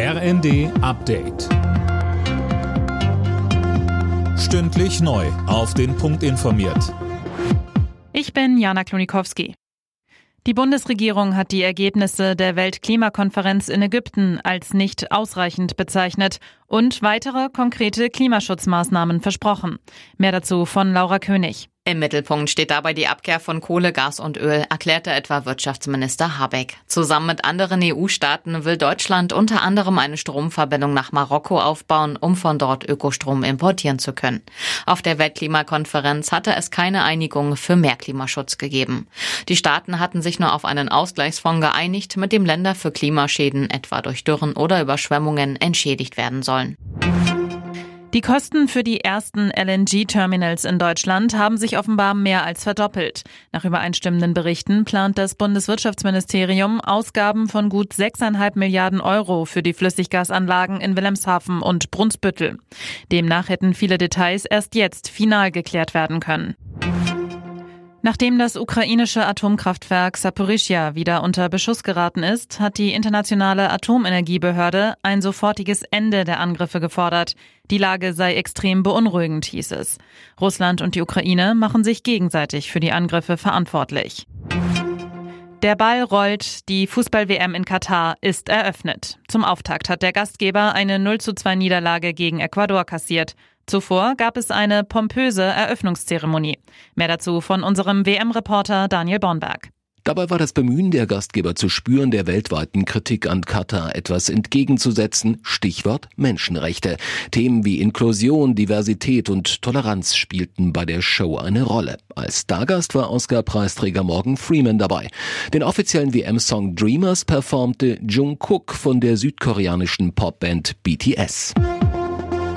RND Update. Stündlich neu. Auf den Punkt informiert. Ich bin Jana Klonikowski. Die Bundesregierung hat die Ergebnisse der Weltklimakonferenz in Ägypten als nicht ausreichend bezeichnet und weitere konkrete Klimaschutzmaßnahmen versprochen. Mehr dazu von Laura König. Im Mittelpunkt steht dabei die Abkehr von Kohle, Gas und Öl, erklärte etwa Wirtschaftsminister Habeck. Zusammen mit anderen EU-Staaten will Deutschland unter anderem eine Stromverbindung nach Marokko aufbauen, um von dort Ökostrom importieren zu können. Auf der Weltklimakonferenz hatte es keine Einigung für mehr Klimaschutz gegeben. Die Staaten hatten sich nur auf einen Ausgleichsfonds geeinigt, mit dem Länder für Klimaschäden, etwa durch Dürren oder Überschwemmungen, entschädigt werden sollen. Die Kosten für die ersten LNG-Terminals in Deutschland haben sich offenbar mehr als verdoppelt. Nach übereinstimmenden Berichten plant das Bundeswirtschaftsministerium Ausgaben von gut 6,5 Milliarden Euro für die Flüssiggasanlagen in Wilhelmshaven und Brunsbüttel. Demnach hätten viele Details erst jetzt final geklärt werden können. Nachdem das ukrainische Atomkraftwerk Saporischja wieder unter Beschuss geraten ist, hat die internationale Atomenergiebehörde ein sofortiges Ende der Angriffe gefordert. Die Lage sei extrem beunruhigend, hieß es. Russland und die Ukraine machen sich gegenseitig für die Angriffe verantwortlich. Der Ball rollt, die Fußball-WM in Katar ist eröffnet. Zum Auftakt hat der Gastgeber eine 0 zu 2 Niederlage gegen Ecuador kassiert. Zuvor gab es eine pompöse Eröffnungszeremonie. Mehr dazu von unserem WM-Reporter Daniel Bornberg. Dabei war das Bemühen der Gastgeber zu spüren, der weltweiten Kritik an Katar etwas entgegenzusetzen. Stichwort Menschenrechte. Themen wie Inklusion, Diversität und Toleranz spielten bei der Show eine Rolle. Als Stargast war Oscar-Preisträger Morgan Freeman dabei. Den offiziellen WM-Song Dreamers performte Jungkook von der südkoreanischen Popband BTS.